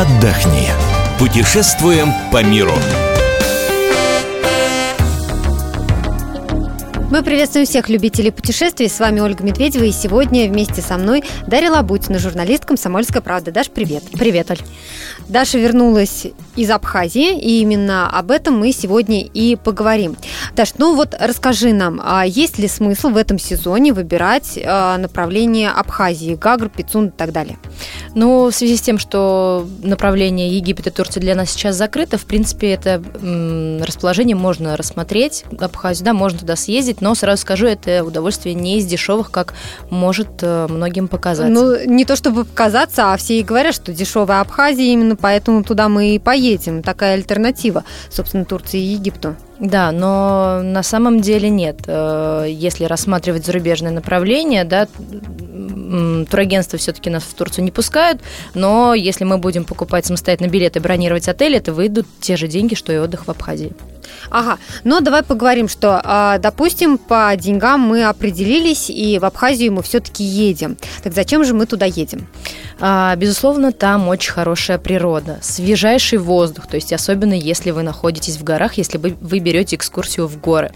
отдохни. Путешествуем по миру. Мы приветствуем всех любителей путешествий. С вами Ольга Медведева. И сегодня вместе со мной Дарья Лабутина, журналист «Комсомольская правда». Даш, привет. Привет, Оль. Даша вернулась из Абхазии, и именно об этом мы сегодня и поговорим. Даш, ну вот расскажи нам, а есть ли смысл в этом сезоне выбирать а, направление Абхазии, Гагр, Пицун и так далее? Ну, в связи с тем, что направление Египет и Турция для нас сейчас закрыто, в принципе, это расположение можно рассмотреть, Абхазию, да, можно туда съездить, но сразу скажу, это удовольствие не из дешевых, как может э, многим показаться. Ну, не то чтобы показаться, а все и говорят, что дешевая Абхазия, именно поэтому туда мы и поедем. Такая альтернатива, собственно, Турции и Египту. Да, но на самом деле нет. Э, если рассматривать зарубежное направление, да, турагентства все-таки нас в Турцию не пускают, но если мы будем покупать самостоятельно билеты, бронировать отели, это выйдут те же деньги, что и отдых в Абхазии. Ага, но давай поговорим, что, а, допустим, по деньгам мы определились, и в Абхазию мы все-таки едем. Так зачем же мы туда едем? А, безусловно, там очень хорошая природа, свежайший воздух, то есть особенно если вы находитесь в горах, если вы, вы берете экскурсию в горы.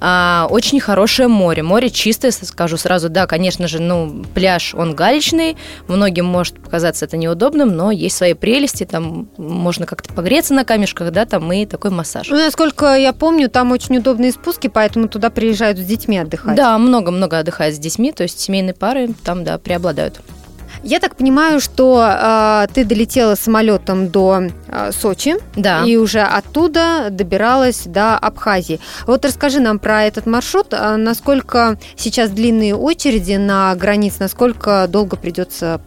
А, очень хорошее море, море чистое, скажу сразу, да, конечно же, ну, пляж, он галечный, многим может показаться это неудобным, но есть свои прелести, там можно как-то погреться на камешках, да, там и такой массаж. Ну, насколько я помню, там очень удобные спуски, поэтому туда приезжают с детьми отдыхать. Да, много-много отдыхают с детьми, то есть семейные пары там, да, преобладают. Я так понимаю, что э, ты долетела самолетом до э, Сочи, да. и уже оттуда добиралась до Абхазии. Вот расскажи нам про этот маршрут, а насколько сейчас длинные очереди на границе, насколько долго придется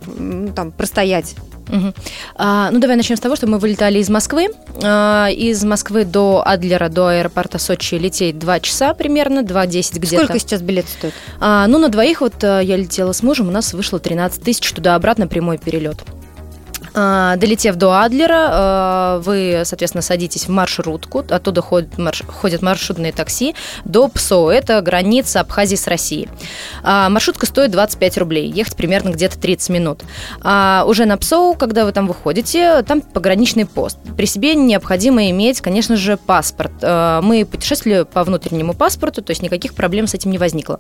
там простоять Угу. А, ну, давай начнем с того, что мы вылетали из Москвы. А, из Москвы до Адлера, до аэропорта Сочи лететь 2 часа примерно, 2.10 где-то. Сколько сейчас билет стоит? А, ну, на двоих вот а, я летела с мужем, у нас вышло 13 тысяч туда-обратно прямой перелет. А, долетев до Адлера, а, вы, соответственно, садитесь в маршрутку, оттуда ходят, марш, ходят маршрутные такси до ПСО, это граница Абхазии с Россией. А, маршрутка стоит 25 рублей, ехать примерно где-то 30 минут. Уже на ПСО, когда вы там выходите, там пограничный пост. При себе необходимо иметь, конечно же, паспорт. Мы путешествовали по внутреннему паспорту, то есть никаких проблем с этим не возникло.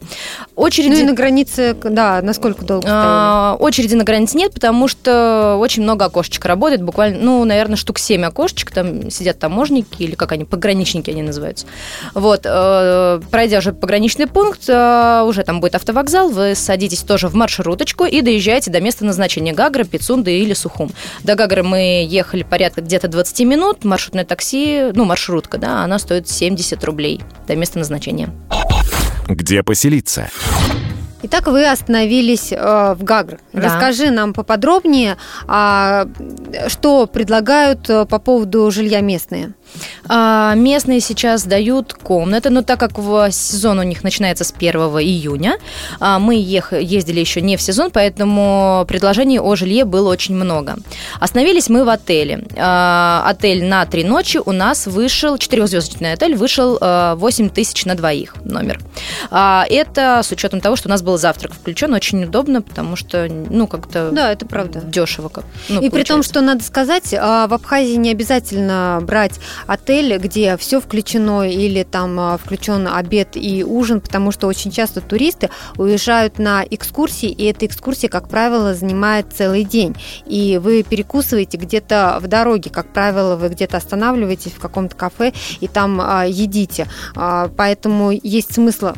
Очереди... Ну и на границе, да, насколько долго стояли? Очереди на границе нет, потому что очень много много окошечек работает, буквально, ну, наверное, штук 7 окошечек, там сидят таможники, или как они, пограничники они называются. Вот, э, пройдя уже пограничный пункт, э, уже там будет автовокзал, вы садитесь тоже в маршруточку и доезжаете до места назначения Гагры, Пицунды или Сухум. До Гагры мы ехали порядка где-то 20 минут, маршрутное такси, ну, маршрутка, да, она стоит 70 рублей до места назначения. Где поселиться? Итак, вы остановились э, в Гагр. Да. Расскажи нам поподробнее, а, что предлагают э, по поводу жилья местные. А, местные сейчас дают комнаты, но так как в сезон у них начинается с 1 июня, а, мы ездили еще не в сезон, поэтому предложений о жилье было очень много. Остановились мы в отеле. А, отель на три ночи у нас вышел, четырехзвездочный отель, вышел 8 тысяч на двоих номер. Это с учетом того, что у нас был завтрак включен, очень удобно, потому что, ну, как-то... Да, это правда. Дешево. Как, ну, И получается. при том, что надо сказать, в Абхазии не обязательно брать отель, где все включено или там а, включен обед и ужин, потому что очень часто туристы уезжают на экскурсии, и эта экскурсия, как правило, занимает целый день. И вы перекусываете где-то в дороге, как правило, вы где-то останавливаетесь в каком-то кафе и там а, едите. А, поэтому есть смысл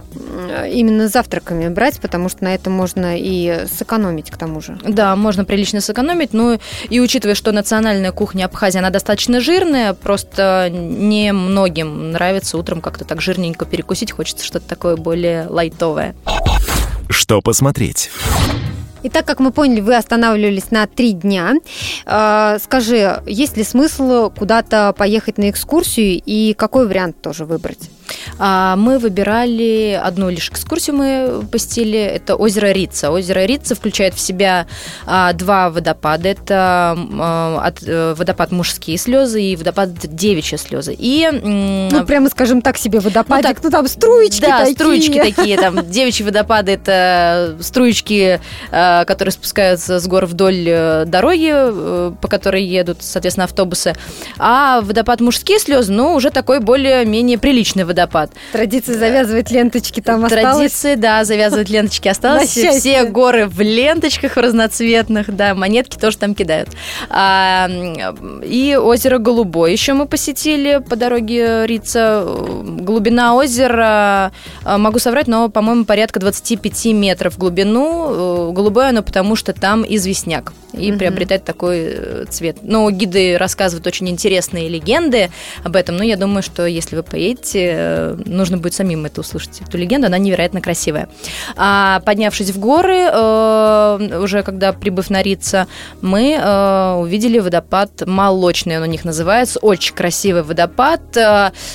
именно завтраками брать, потому что на этом можно и сэкономить к тому же. Да, можно прилично сэкономить, но и учитывая, что национальная кухня Абхазии, она достаточно жирная, просто не многим нравится утром как-то так жирненько перекусить, хочется что-то такое более лайтовое. Что посмотреть? Итак, как мы поняли, вы останавливались на три дня. А, скажи, есть ли смысл куда-то поехать на экскурсию и какой вариант тоже выбрать? А мы выбирали одну лишь экскурсию мы посетили. Это озеро Рица. Озеро Рица включает в себя а, два водопада. Это а, от, а, водопад мужские слезы и водопад девичьи слезы. И, ну, прямо скажем так себе водопадик. Ну, так, ну там струечки да, такие. струечки такие. Там девичьи водопады это струечки, а, которые спускаются с гор вдоль э, дороги, э, по которой едут, соответственно, автобусы. А водопад мужские слезы, ну, уже такой более-менее приличный водопад. Традиция завязывать ленточки там осталась. Традиции, да, завязывать ленточки осталось. Все горы в ленточках разноцветных, да, монетки тоже там кидают. А, и озеро Голубое еще мы посетили по дороге Рица. Глубина озера, а, могу соврать, но, по-моему, порядка 25 метров в глубину. Голубое оно потому, что там известняк и угу. приобретает такой э, цвет. Но гиды рассказывают очень интересные легенды об этом, но я думаю, что если вы поедете, э, нужно будет самим это услышать, эту легенду, она невероятно красивая. А поднявшись в горы, э, уже когда прибыв на Рица, мы увидели водопад Молочный, он у них называется, очень красивый водопад.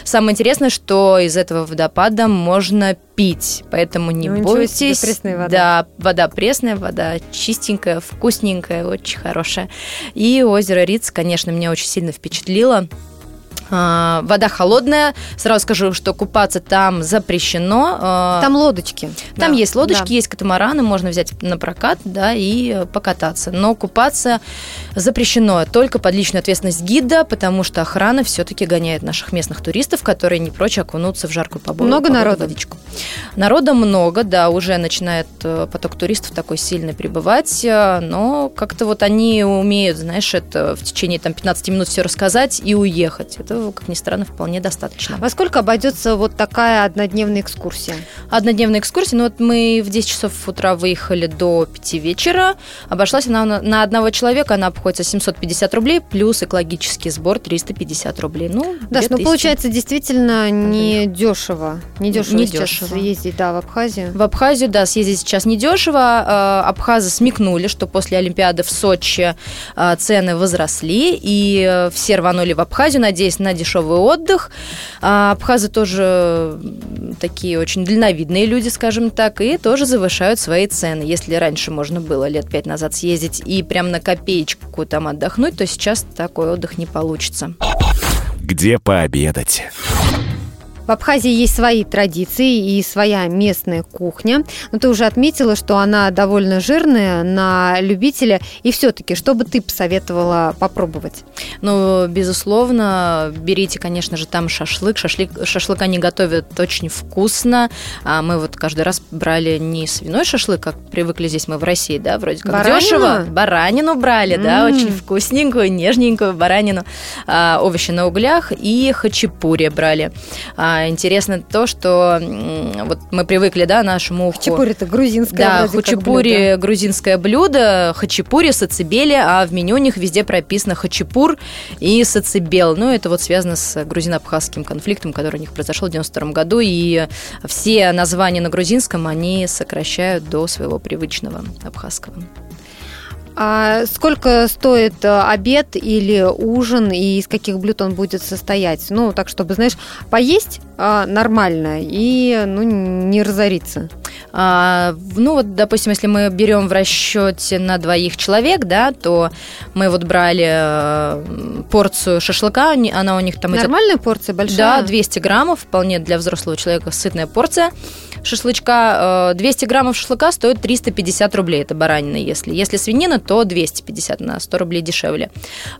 Самое интересное, что из этого водопада можно пить, поэтому не ну, бойтесь. Себе, вода. Да, вода пресная, вода чистенькая, вкусненькая, очень хорошая. И озеро Риц, конечно, меня очень сильно впечатлило. А, вода холодная. Сразу скажу, что купаться там запрещено. А, там лодочки. Там да. есть лодочки, да. есть катамараны, можно взять на прокат, да, и покататься. Но купаться запрещено только под личную ответственность гида, потому что охрана все-таки гоняет наших местных туристов, которые не прочь окунуться в жаркую погоду. Много народа? Водичку. Народа много, да, уже начинает э, поток туристов такой сильный прибывать, э, но как-то вот они умеют, знаешь, это в течение там 15 минут все рассказать и уехать. Это как ни странно, вполне достаточно. Во сколько обойдется вот такая однодневная экскурсия? Однодневная экскурсия, ну вот мы в 10 часов утра выехали до 5 вечера. Обошлась она на одного человека, она обходится 750 рублей, плюс экологический сбор 350 рублей. Ну, да, ну получается действительно не дешево. Не дешево не дешево. ездить, да, в Абхазию. В Абхазию, да, съездить сейчас не дешево. А, абхазы смекнули, что после Олимпиады в Сочи а, цены возросли, и э, все рванули в Абхазию, надеясь на на дешевый отдых. А абхазы тоже такие очень дальновидные люди, скажем так, и тоже завышают свои цены. Если раньше можно было лет пять назад съездить и прям на копеечку там отдохнуть, то сейчас такой отдых не получится. Где пообедать? В Абхазии есть свои традиции и своя местная кухня. Но ты уже отметила, что она довольно жирная на любителя. И все-таки, что бы ты посоветовала попробовать? Ну, безусловно, берите, конечно же, там шашлык. Шашлык, шашлык они готовят очень вкусно. А мы вот каждый раз брали не свиной шашлык, как привыкли здесь мы в России, да, вроде как баранину? дешево. Баранину брали, mm. да, очень вкусненькую, нежненькую баранину. А, овощи на углях и хачапури брали. А, интересно то, что вот мы привыкли, да, нашему уху. Хачапури это грузинское Да, хачапури грузинское блюдо, хачапури, сацибели, а в меню у них везде прописано хачапур и сацибел. Ну, это вот связано с грузино-абхазским конфликтом, который у них произошел в 92 году, и все названия на грузинском они сокращают до своего привычного абхазского. А сколько стоит э, обед или ужин и из каких блюд он будет состоять? Ну, так, чтобы, знаешь, поесть а, нормально и ну, не разориться. А, ну, вот, допустим, если мы берем в расчете на двоих человек, да, то мы вот брали э, порцию шашлыка, она у них там... Нормальная идет, порция, большая? Да, 200 граммов, вполне для взрослого человека сытная порция шашлычка, 200 э, граммов шашлыка стоит 350 рублей, это баранина, если. Если свинина, то 250, на 100 рублей дешевле.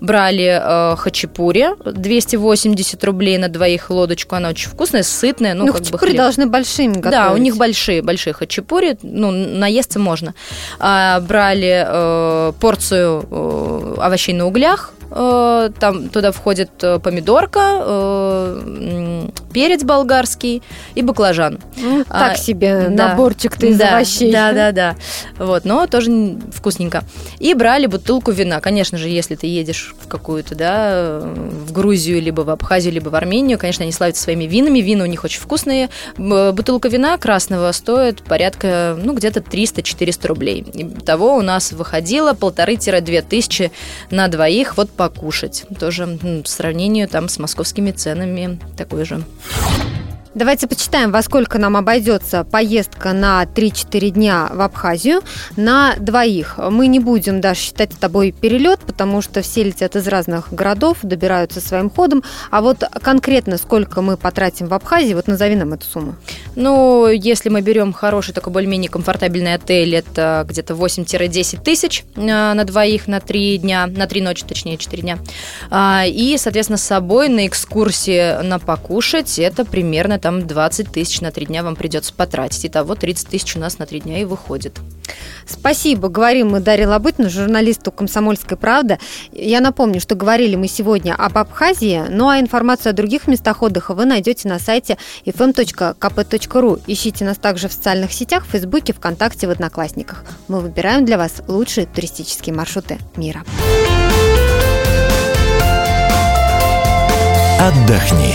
Брали э, хачапури, 280 рублей на двоих лодочку, она очень вкусная, сытная. Ну, ну как хачапури бы должны большими готовить. Да, у них большие, большие хачапури, ну, наесться можно. А, брали э, порцию овощей на углях, там туда входит э, помидорка, э, перец болгарский и баклажан. Ну, так а, себе да, наборчик-то из да, овощей. Да, да, да. Вот, но тоже вкусненько. И брали бутылку вина. Конечно же, если ты едешь в какую-то, да, в Грузию, либо в Абхазию, либо в Армению, конечно, они славятся своими винами. Вина у них очень вкусные. Бутылка вина красного стоит порядка, ну, где-то 300-400 рублей. Того у нас выходило полторы-две тысячи на двоих. Вот покушать. Тоже в сравнению там с московскими ценами такой же. Давайте почитаем, во сколько нам обойдется поездка на 3-4 дня в Абхазию на двоих. Мы не будем даже считать с тобой перелет, потому что все летят из разных городов, добираются своим ходом. А вот конкретно сколько мы потратим в Абхазии, вот назови нам эту сумму. Ну, если мы берем хороший, такой более-менее комфортабельный отель, это где-то 8-10 тысяч э, на двоих на 3 дня, на 3 ночи, точнее, 4 дня. А, и, соответственно, с собой на экскурсии на покушать, это примерно там 20 тысяч на 3 дня вам придется потратить. Итого 30 тысяч у нас на 3 дня и выходит. Спасибо, говорим мы Дарья Лобытина, журналисту «Комсомольской правды». Я напомню, что говорили мы сегодня об Абхазии, ну а информацию о других местах отдыха вы найдете на сайте fm.kp.ru. Ищите нас также в социальных сетях, в Фейсбуке, ВКонтакте, в Одноклассниках. Мы выбираем для вас лучшие туристические маршруты мира. Отдохни.